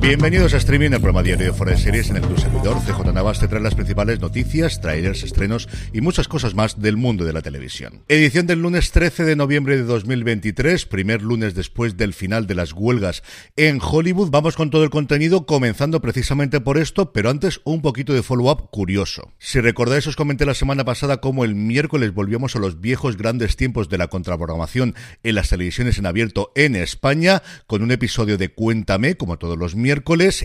Bienvenidos a Streaming, el programa diario de Fuera de Series en el tu servidor. CJ Navas te trae las principales noticias, trailers, estrenos y muchas cosas más del mundo de la televisión. Edición del lunes 13 de noviembre de 2023, primer lunes después del final de las huelgas en Hollywood. Vamos con todo el contenido, comenzando precisamente por esto, pero antes un poquito de follow-up curioso. Si recordáis, os comenté la semana pasada cómo el miércoles volvíamos a los viejos grandes tiempos de la contraprogramación en las televisiones en abierto en España, con un episodio de Cuéntame, como todos los miércoles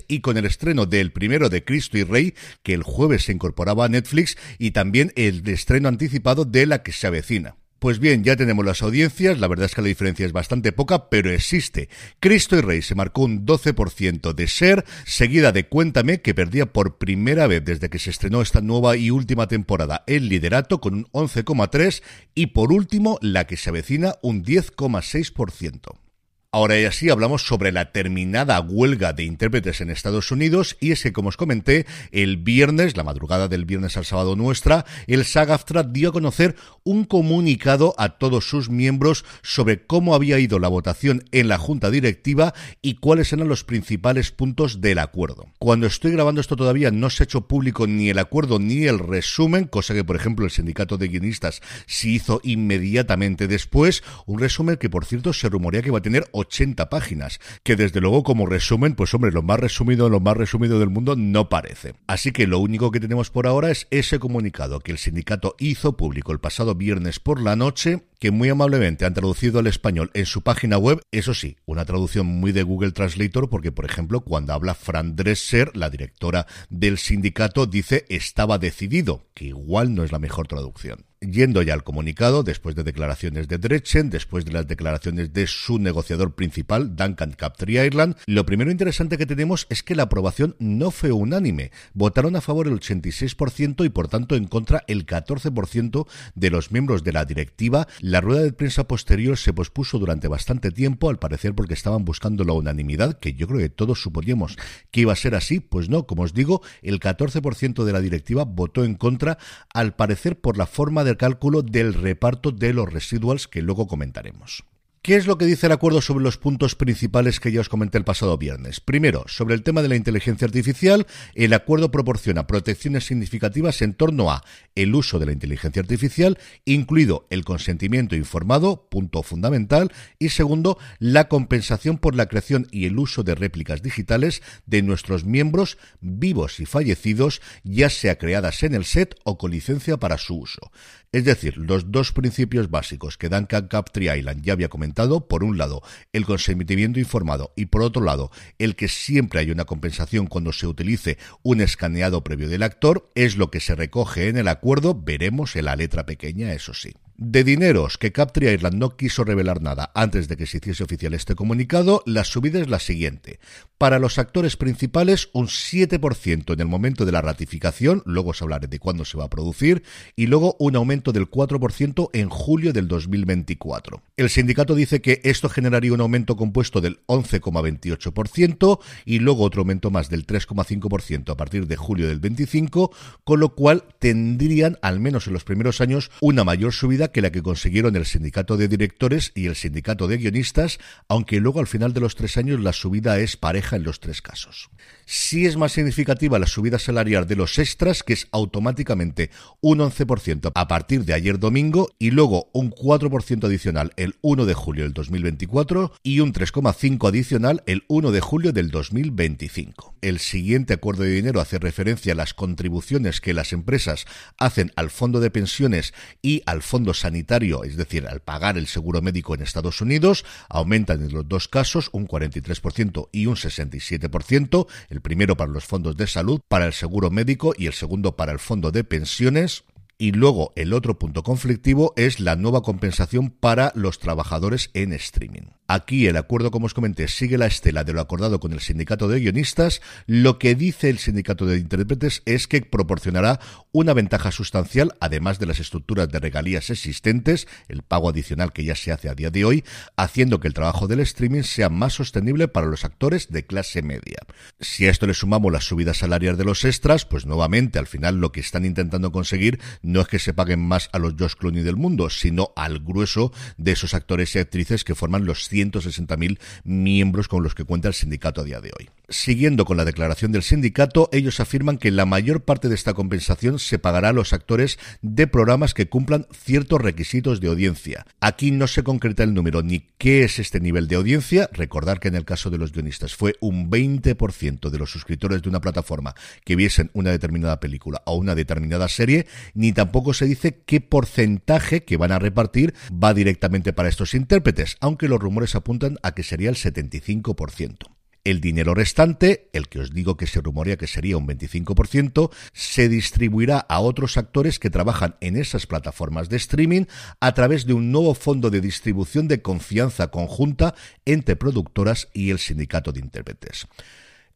y con el estreno del primero de Cristo y Rey, que el jueves se incorporaba a Netflix, y también el estreno anticipado de La que se avecina. Pues bien, ya tenemos las audiencias, la verdad es que la diferencia es bastante poca, pero existe. Cristo y Rey se marcó un 12% de ser, seguida de Cuéntame, que perdía por primera vez desde que se estrenó esta nueva y última temporada el liderato con un 11,3% y por último, la que se avecina un 10,6%. Ahora ya sí hablamos sobre la terminada huelga de intérpretes en Estados Unidos y es que, como os comenté, el viernes, la madrugada del viernes al sábado nuestra, el SAG-AFTRA dio a conocer un comunicado a todos sus miembros sobre cómo había ido la votación en la junta directiva y cuáles eran los principales puntos del acuerdo. Cuando estoy grabando esto todavía no se ha hecho público ni el acuerdo ni el resumen, cosa que por ejemplo el sindicato de guionistas sí hizo inmediatamente después, un resumen que por cierto se rumorea que va a tener 80 páginas, que desde luego como resumen, pues hombre, lo más resumido, lo más resumido del mundo no parece. Así que lo único que tenemos por ahora es ese comunicado que el sindicato hizo público el pasado viernes por la noche que muy amablemente han traducido al español en su página web, eso sí, una traducción muy de Google Translator, porque por ejemplo, cuando habla Fran Dresser, la directora del sindicato, dice estaba decidido, que igual no es la mejor traducción. Yendo ya al comunicado, después de declaraciones de Drechen, después de las declaraciones de su negociador principal, Duncan Captree Ireland, lo primero interesante que tenemos es que la aprobación no fue unánime. Votaron a favor el 86% y por tanto en contra el 14% de los miembros de la directiva. La rueda de prensa posterior se pospuso durante bastante tiempo, al parecer porque estaban buscando la unanimidad, que yo creo que todos suponíamos que iba a ser así. Pues no, como os digo, el 14% de la directiva votó en contra, al parecer por la forma de cálculo del reparto de los residuals que luego comentaremos. ¿Qué es lo que dice el acuerdo sobre los puntos principales que ya os comenté el pasado viernes? Primero, sobre el tema de la inteligencia artificial, el acuerdo proporciona protecciones significativas en torno a el uso de la inteligencia artificial, incluido el consentimiento informado, punto fundamental, y segundo, la compensación por la creación y el uso de réplicas digitales de nuestros miembros vivos y fallecidos, ya sea creadas en el set o con licencia para su uso. Es decir, los dos principios básicos que Duncan Captree Island ya había comentado, por un lado, el consentimiento informado y por otro lado, el que siempre hay una compensación cuando se utilice un escaneado previo del actor, es lo que se recoge en el acuerdo, veremos en la letra pequeña, eso sí. De dineros que Captree Ireland no quiso revelar nada antes de que se hiciese oficial este comunicado, la subida es la siguiente. Para los actores principales, un 7% en el momento de la ratificación, luego os hablaré de cuándo se va a producir, y luego un aumento del 4% en julio del 2024. El sindicato dice que esto generaría un aumento compuesto del 11,28% y luego otro aumento más del 3,5% a partir de julio del 25, con lo cual tendrían, al menos en los primeros años, una mayor subida que la que consiguieron el sindicato de directores y el sindicato de guionistas, aunque luego al final de los tres años la subida es pareja en los tres casos. Sí es más significativa la subida salarial de los extras, que es automáticamente un 11% a partir de ayer domingo y luego un 4% adicional el 1 de julio del 2024 y un 3,5% adicional el 1 de julio del 2025. El siguiente acuerdo de dinero hace referencia a las contribuciones que las empresas hacen al fondo de pensiones y al fondo sanitario, es decir, al pagar el seguro médico en Estados Unidos, aumentan en los dos casos un 43% y un 67%, el primero para los fondos de salud, para el seguro médico y el segundo para el fondo de pensiones. Y luego el otro punto conflictivo es la nueva compensación para los trabajadores en streaming. Aquí el acuerdo, como os comenté, sigue la estela de lo acordado con el sindicato de guionistas. Lo que dice el sindicato de intérpretes es que proporcionará una ventaja sustancial, además de las estructuras de regalías existentes, el pago adicional que ya se hace a día de hoy, haciendo que el trabajo del streaming sea más sostenible para los actores de clase media. Si a esto le sumamos las subidas salariales de los extras, pues nuevamente al final lo que están intentando conseguir no es que se paguen más a los Josh Clooney del mundo, sino al grueso de esos actores y actrices que forman los 160.000 miembros con los que cuenta el sindicato a día de hoy. Siguiendo con la declaración del sindicato, ellos afirman que la mayor parte de esta compensación se pagará a los actores de programas que cumplan ciertos requisitos de audiencia. Aquí no se concreta el número ni qué es este nivel de audiencia. Recordar que en el caso de los guionistas fue un 20% de los suscriptores de una plataforma que viesen una determinada película o una determinada serie, ni tampoco se dice qué porcentaje que van a repartir va directamente para estos intérpretes, aunque los rumores apuntan a que sería el 75%. El dinero restante, el que os digo que se rumorea que sería un 25%, se distribuirá a otros actores que trabajan en esas plataformas de streaming a través de un nuevo fondo de distribución de confianza conjunta entre productoras y el sindicato de intérpretes.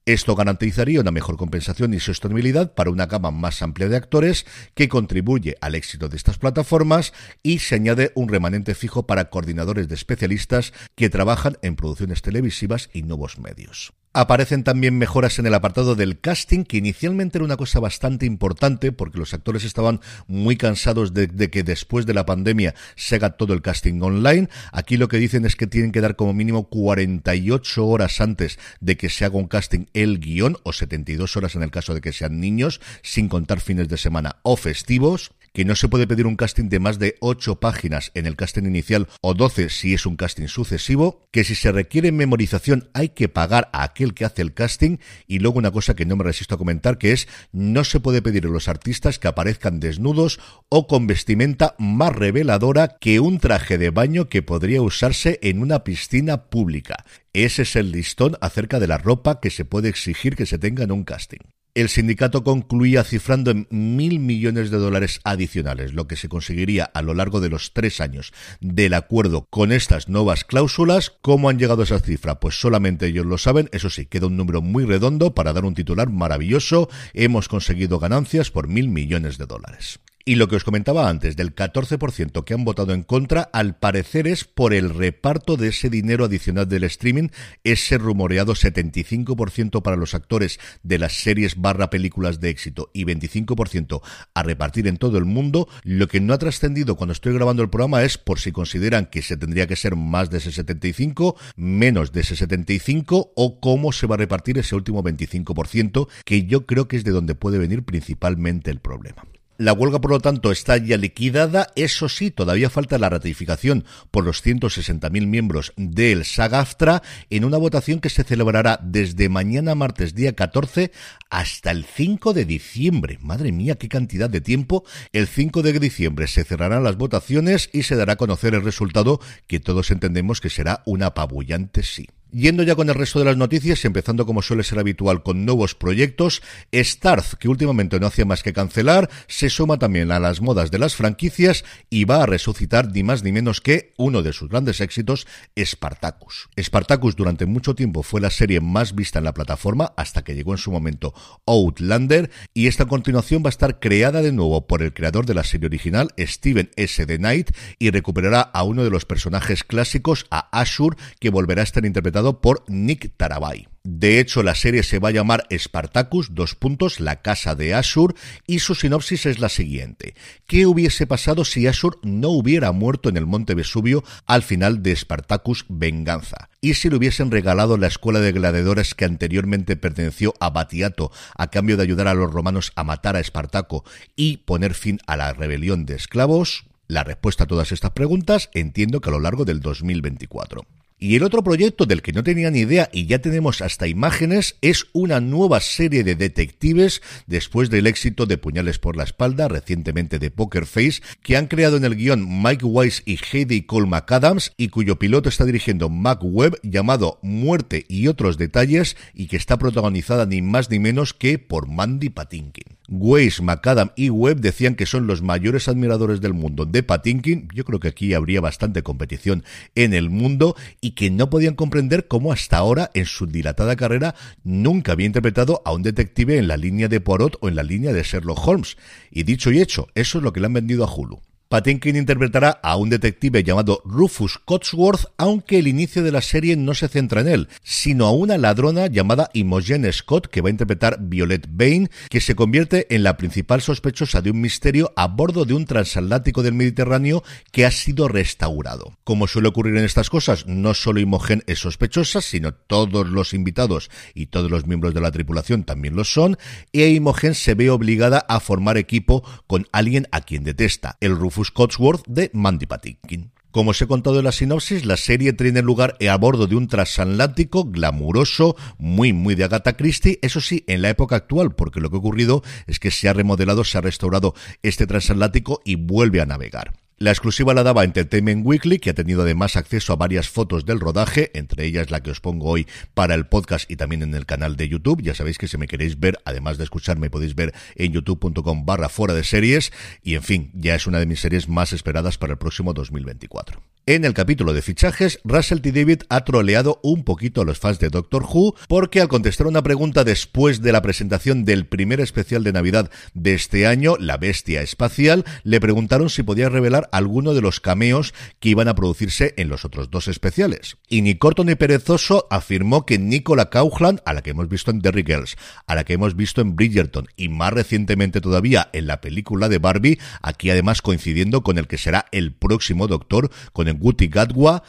Esto garantizaría una mejor compensación y sostenibilidad para una gama más amplia de actores que contribuye al éxito de estas plataformas y se añade un remanente fijo para coordinadores de especialistas que trabajan en producciones televisivas y nuevos medios. Aparecen también mejoras en el apartado del casting, que inicialmente era una cosa bastante importante porque los actores estaban muy cansados de, que después de la pandemia se haga todo el casting online. Aquí lo que dicen es que tienen que dar como mínimo 48 horas antes de que se haga un casting el guion, o 72 horas en el caso de que sean niños, sin contar fines de semana o festivos que no se puede pedir un casting de más de 8 páginas en el casting inicial o 12 si es un casting sucesivo, que si se requiere memorización hay que pagar a aquel que hace el casting y luego una cosa que no me resisto a comentar que es no se puede pedir a los artistas que aparezcan desnudos o con vestimenta más reveladora que un traje de baño que podría usarse en una piscina pública. Ese es el listón acerca de la ropa que se puede exigir que se tenga en un casting. El sindicato concluía cifrando en mil millones de dólares adicionales, lo que se conseguiría a lo largo de los tres años del acuerdo con estas nuevas cláusulas. ¿Cómo han llegado a esa cifra? Pues solamente ellos lo saben. Eso sí, queda un número muy redondo para dar un titular maravilloso. Hemos conseguido ganancias por mil millones de dólares. Y lo que os comentaba antes, del 14% que han votado en contra, al parecer es por el reparto de ese dinero adicional del streaming, ese rumoreado 75% para los actores de las series barra películas de éxito y 25% a repartir en todo el mundo. Lo que no ha trascendido cuando estoy grabando el programa es por si consideran que se tendría que ser más de ese 75, menos de ese 75 o cómo se va a repartir ese último 25%, que yo creo que es de donde puede venir principalmente el problema. La huelga, por lo tanto, está ya liquidada. Eso sí, todavía falta la ratificación por los 160.000 miembros del SAGAFTRA en una votación que se celebrará desde mañana martes día 14 hasta el 5 de diciembre. Madre mía, qué cantidad de tiempo. El 5 de diciembre se cerrarán las votaciones y se dará a conocer el resultado que todos entendemos que será un apabullante sí. Yendo ya con el resto de las noticias, empezando como suele ser habitual con nuevos proyectos, Starz, que últimamente no hacía más que cancelar, se suma también a las modas de las franquicias y va a resucitar ni más ni menos que uno de sus grandes éxitos, Spartacus. Spartacus durante mucho tiempo fue la serie más vista en la plataforma hasta que llegó en su momento Outlander y esta continuación va a estar creada de nuevo por el creador de la serie original, Steven S. The Knight, y recuperará a uno de los personajes clásicos, a Ashur, que volverá a estar interpretado por Nick Tarabay. De hecho, la serie se va a llamar Spartacus, dos puntos, la casa de Ashur, y su sinopsis es la siguiente. ¿Qué hubiese pasado si Ashur no hubiera muerto en el monte Vesubio al final de Spartacus Venganza? ¿Y si le hubiesen regalado la escuela de gladiadores que anteriormente perteneció a Batiato a cambio de ayudar a los romanos a matar a Espartaco y poner fin a la rebelión de esclavos? La respuesta a todas estas preguntas entiendo que a lo largo del 2024. Y el otro proyecto del que no tenía ni idea y ya tenemos hasta imágenes es una nueva serie de detectives después del éxito de Puñales por la espalda recientemente de Poker Face que han creado en el guion Mike Weiss y Heidi Cole McAdams y cuyo piloto está dirigiendo Mac Webb llamado Muerte y otros detalles y que está protagonizada ni más ni menos que por Mandy Patinkin. Weiss, McAdam y Webb decían que son los mayores admiradores del mundo de Patinkin. Yo creo que aquí habría bastante competición en el mundo y que no podían comprender cómo hasta ahora, en su dilatada carrera, nunca había interpretado a un detective en la línea de Poirot o en la línea de Sherlock Holmes. Y dicho y hecho, eso es lo que le han vendido a Hulu. Patinkin interpretará a un detective llamado Rufus Cotsworth, aunque el inicio de la serie no se centra en él, sino a una ladrona llamada Imogen Scott, que va a interpretar Violet Bain, que se convierte en la principal sospechosa de un misterio a bordo de un transatlántico del Mediterráneo que ha sido restaurado. Como suele ocurrir en estas cosas, no solo Imogen es sospechosa, sino todos los invitados y todos los miembros de la tripulación también lo son, y Imogen se ve obligada a formar equipo con alguien a quien detesta, el Rufus Cotsworth de Mandy Patinkin. Como os he contado en la sinopsis, la serie tiene lugar a bordo de un transatlántico glamuroso, muy, muy de Agatha Christie, eso sí, en la época actual, porque lo que ha ocurrido es que se ha remodelado, se ha restaurado este transatlántico y vuelve a navegar. La exclusiva la daba Entertainment Weekly, que ha tenido además acceso a varias fotos del rodaje, entre ellas la que os pongo hoy para el podcast y también en el canal de YouTube. Ya sabéis que si me queréis ver, además de escucharme, podéis ver en youtube.com barra fuera de series. Y en fin, ya es una de mis series más esperadas para el próximo 2024. En el capítulo de fichajes, Russell T. David ha troleado un poquito a los fans de Doctor Who porque al contestar una pregunta después de la presentación del primer especial de Navidad de este año, La Bestia Espacial, le preguntaron si podía revelar alguno de los cameos que iban a producirse en los otros dos especiales. Y ni corto ni perezoso afirmó que Nicola Coughlan, a la que hemos visto en Derry Girls, a la que hemos visto en Bridgerton y más recientemente todavía en la película de Barbie, aquí además coincidiendo con el que será el próximo Doctor, con Guti Gatwa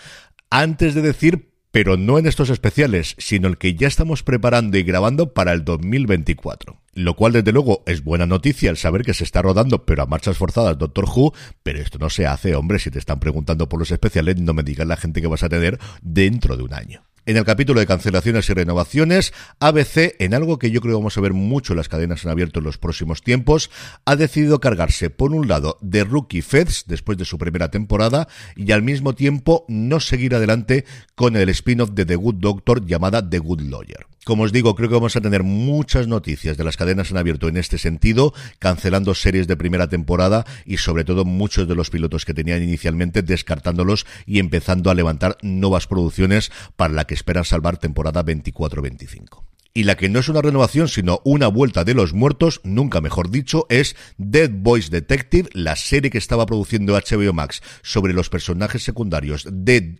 antes de decir pero no en estos especiales, sino el que ya estamos preparando y grabando para el 2024. Lo cual, desde luego, es buena noticia el saber que se está rodando, pero a marchas forzadas, Doctor Who, pero esto no se hace, hombre, si te están preguntando por los especiales, no me digas la gente que vas a tener dentro de un año. En el capítulo de cancelaciones y renovaciones, ABC, en algo que yo creo vamos a ver mucho las cadenas en abierto en los próximos tiempos, ha decidido cargarse, por un lado, de Rookie Feds después de su primera temporada y al mismo tiempo no seguir adelante con el spin-off de The Good Doctor llamada The Good Lawyer. Como os digo, creo que vamos a tener muchas noticias de las cadenas en abierto en este sentido, cancelando series de primera temporada y sobre todo muchos de los pilotos que tenían inicialmente descartándolos y empezando a levantar nuevas producciones para la que esperan salvar temporada 24-25. Y la que no es una renovación, sino una vuelta de los muertos, nunca mejor dicho, es Dead Boys Detective, la serie que estaba produciendo HBO Max sobre los personajes secundarios de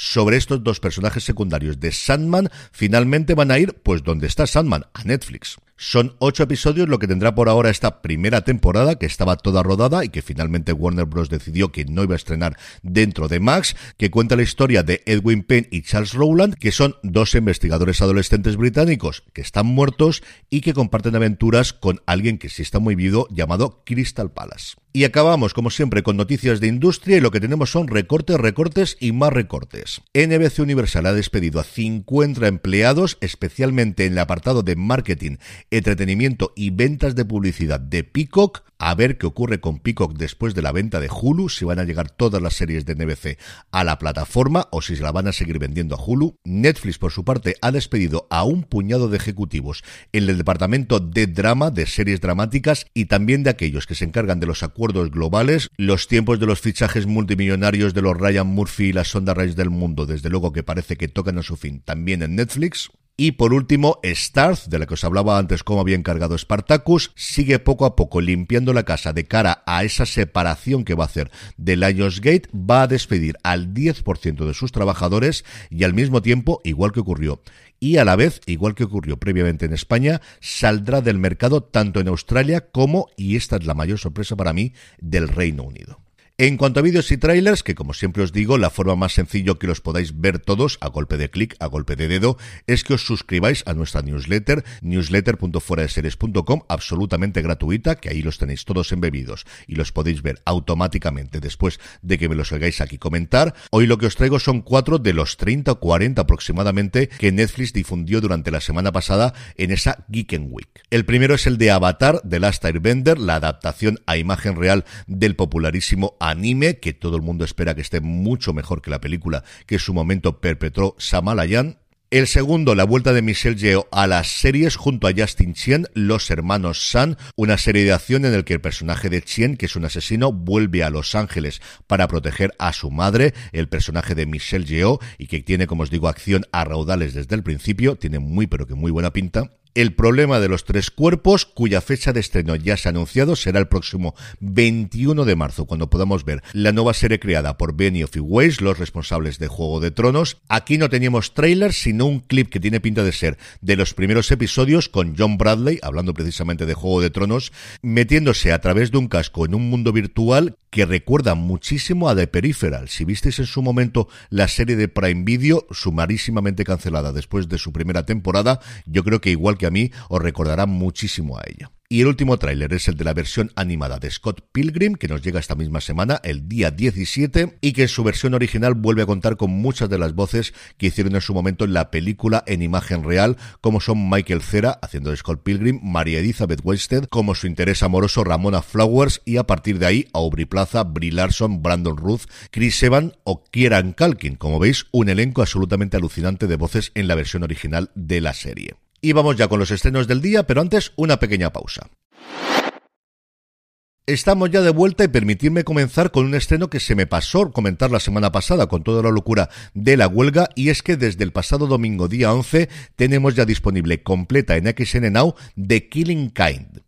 sobre estos dos personajes secundarios de Sandman, finalmente van a ir pues donde está Sandman, a Netflix. Son ocho episodios lo que tendrá por ahora esta primera temporada, que estaba toda rodada y que finalmente Warner Bros. decidió que no iba a estrenar dentro de Max, que cuenta la historia de Edwin Penn y Charles Rowland, que son dos investigadores adolescentes británicos que están muertos y que comparten aventuras con alguien que sí está muy vivo llamado Crystal Palace. Y acabamos, como siempre, con noticias de industria y lo que tenemos son recortes, recortes y más recortes. NBC Universal ha despedido a 50 empleados, especialmente en el apartado de marketing entretenimiento y ventas de publicidad de Peacock. A ver qué ocurre con Peacock después de la venta de Hulu, si van a llegar todas las series de NBC a la plataforma o si se la van a seguir vendiendo a Hulu. Netflix, por su parte, ha despedido a un puñado de ejecutivos en el departamento de drama, de series dramáticas y también de aquellos que se encargan de los acuerdos globales. Los tiempos de los fichajes multimillonarios de los Ryan Murphy y las Sonda Reyes del mundo, desde luego que parece que tocan a su fin también en Netflix. Y por último, Starz, de la que os hablaba antes cómo había encargado Spartacus, sigue poco a poco limpiando la casa de cara a esa separación que va a hacer de Lionsgate, va a despedir al 10% de sus trabajadores y al mismo tiempo, igual que ocurrió y a la vez, igual que ocurrió previamente en España, saldrá del mercado tanto en Australia como, y esta es la mayor sorpresa para mí, del Reino Unido. En cuanto a vídeos y trailers, que como siempre os digo, la forma más sencilla que los podáis ver todos a golpe de clic, a golpe de dedo, es que os suscribáis a nuestra newsletter, newsletter.fueradeseries.com, absolutamente gratuita, que ahí los tenéis todos embebidos y los podéis ver automáticamente después de que me los hagáis aquí comentar. Hoy lo que os traigo son cuatro de los 30 o 40 aproximadamente que Netflix difundió durante la semana pasada en esa Geek Week. El primero es el de Avatar, de Last Airbender, la adaptación a imagen real del popularísimo anime que todo el mundo espera que esté mucho mejor que la película que en su momento perpetró Samalayan El segundo, la vuelta de Michelle Yeoh a las series junto a Justin Chien, Los Hermanos San, una serie de acción en el que el personaje de Chien, que es un asesino, vuelve a Los Ángeles para proteger a su madre, el personaje de Michelle Yeoh, y que tiene, como os digo, acción a raudales desde el principio, tiene muy pero que muy buena pinta. El problema de los tres cuerpos, cuya fecha de estreno ya se ha anunciado, será el próximo 21 de marzo, cuando podamos ver la nueva serie creada por Benioff y Weiss, los responsables de Juego de Tronos. Aquí no teníamos trailer, sino un clip que tiene pinta de ser de los primeros episodios con John Bradley, hablando precisamente de Juego de Tronos, metiéndose a través de un casco en un mundo virtual que recuerda muchísimo a The Peripheral. Si visteis en su momento la serie de Prime Video, sumarísimamente cancelada después de su primera temporada, yo creo que igual que a mí os recordará muchísimo a ella. Y el último tráiler es el de la versión animada de Scott Pilgrim, que nos llega esta misma semana, el día 17, y que en su versión original vuelve a contar con muchas de las voces que hicieron en su momento en la película en imagen real, como son Michael Cera, haciendo de Scott Pilgrim, María Elizabeth Wested, como su interés amoroso Ramona Flowers, y a partir de ahí Aubrey Plaza, Brie Larson, Brandon Ruth, Chris Evans o Kieran Culkin. Como veis, un elenco absolutamente alucinante de voces en la versión original de la serie. Y vamos ya con los estrenos del día, pero antes una pequeña pausa. Estamos ya de vuelta y permitidme comenzar con un estreno que se me pasó comentar la semana pasada con toda la locura de la huelga y es que desde el pasado domingo día 11 tenemos ya disponible completa en XN Now The Killing Kind.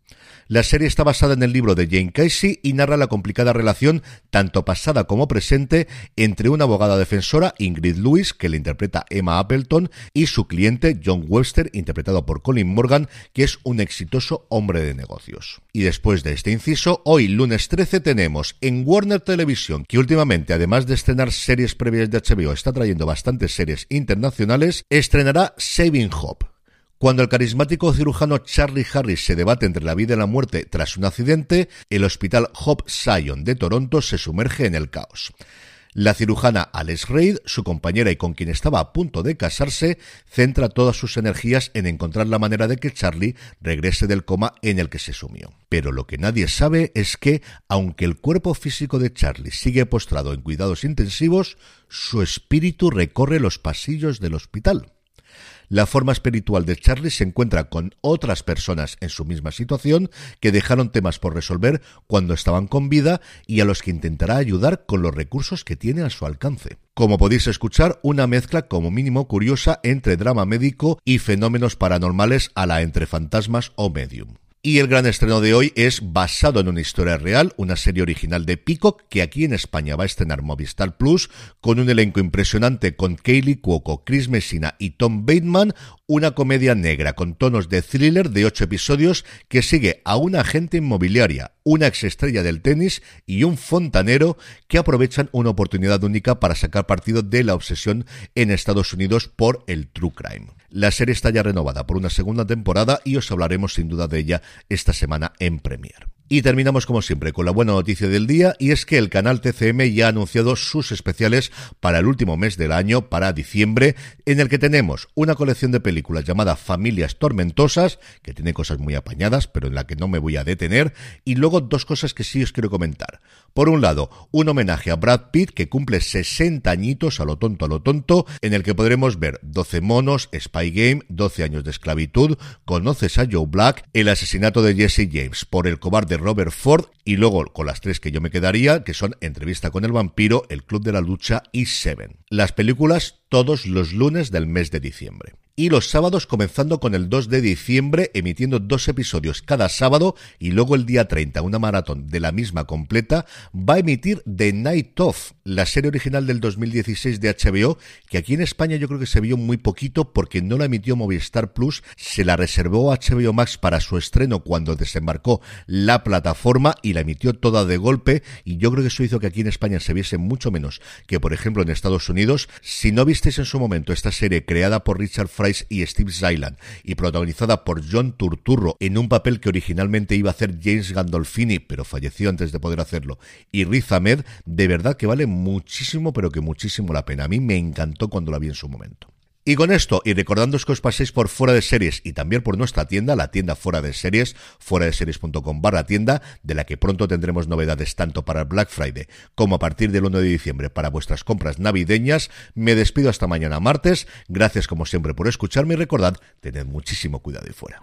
La serie está basada en el libro de Jane Casey y narra la complicada relación, tanto pasada como presente, entre una abogada defensora, Ingrid Lewis, que le interpreta Emma Appleton, y su cliente, John Webster, interpretado por Colin Morgan, que es un exitoso hombre de negocios. Y después de este inciso, hoy, lunes 13, tenemos en Warner Television, que últimamente, además de estrenar series previas de HBO, está trayendo bastantes series internacionales, estrenará Saving Hope cuando el carismático cirujano Charlie Harris se debate entre la vida y la muerte tras un accidente, el hospital Hope Sion de Toronto se sumerge en el caos. La cirujana Alice Reid, su compañera y con quien estaba a punto de casarse, centra todas sus energías en encontrar la manera de que Charlie regrese del coma en el que se sumió. Pero lo que nadie sabe es que, aunque el cuerpo físico de Charlie sigue postrado en cuidados intensivos, su espíritu recorre los pasillos del hospital. La forma espiritual de Charlie se encuentra con otras personas en su misma situación que dejaron temas por resolver cuando estaban con vida y a los que intentará ayudar con los recursos que tiene a su alcance. Como podéis escuchar, una mezcla como mínimo curiosa entre drama médico y fenómenos paranormales a la entre fantasmas o medium. Y el gran estreno de hoy es basado en una historia real, una serie original de Peacock que aquí en España va a estrenar Movistar Plus con un elenco impresionante con Kaylee Cuoco, Chris Messina y Tom Bateman, una comedia negra con tonos de thriller de ocho episodios que sigue a una agente inmobiliaria, una exestrella del tenis y un fontanero que aprovechan una oportunidad única para sacar partido de la obsesión en Estados Unidos por el true crime. La serie está ya renovada por una segunda temporada y os hablaremos sin duda de ella esta semana en Premier. Y terminamos como siempre con la buena noticia del día y es que el canal TCM ya ha anunciado sus especiales para el último mes del año, para diciembre, en el que tenemos una colección de películas llamada Familias Tormentosas, que tiene cosas muy apañadas, pero en la que no me voy a detener, y luego dos cosas que sí os quiero comentar. Por un lado, un homenaje a Brad Pitt que cumple 60 añitos a lo tonto a lo tonto, en el que podremos ver 12 monos, Spy Game, 12 años de esclavitud, conoces a Joe Black, el asesinato de Jesse James por el cobarde Robert Ford y luego con las tres que yo me quedaría, que son Entrevista con el vampiro, El Club de la Lucha y Seven. Las películas todos los lunes del mes de diciembre y los sábados comenzando con el 2 de diciembre emitiendo dos episodios cada sábado y luego el día 30 una maratón de la misma completa va a emitir The Night Of, la serie original del 2016 de HBO que aquí en España yo creo que se vio muy poquito porque no la emitió Movistar Plus, se la reservó HBO Max para su estreno cuando desembarcó la plataforma y la emitió toda de golpe y yo creo que eso hizo que aquí en España se viese mucho menos que por ejemplo en Estados Unidos. Si no visteis en su momento esta serie creada por Richard y Steve Zyland y protagonizada por John Turturro en un papel que originalmente iba a hacer James Gandolfini, pero falleció antes de poder hacerlo, y Riz Ahmed, de verdad que vale muchísimo, pero que muchísimo la pena. A mí me encantó cuando la vi en su momento. Y con esto, y recordándoos que os paséis por fuera de series y también por nuestra tienda, la tienda fuera de series, fuera de series.com barra tienda, de la que pronto tendremos novedades tanto para el Black Friday como a partir del 1 de diciembre para vuestras compras navideñas. Me despido hasta mañana martes. Gracias como siempre por escucharme y recordad, tened muchísimo cuidado y fuera.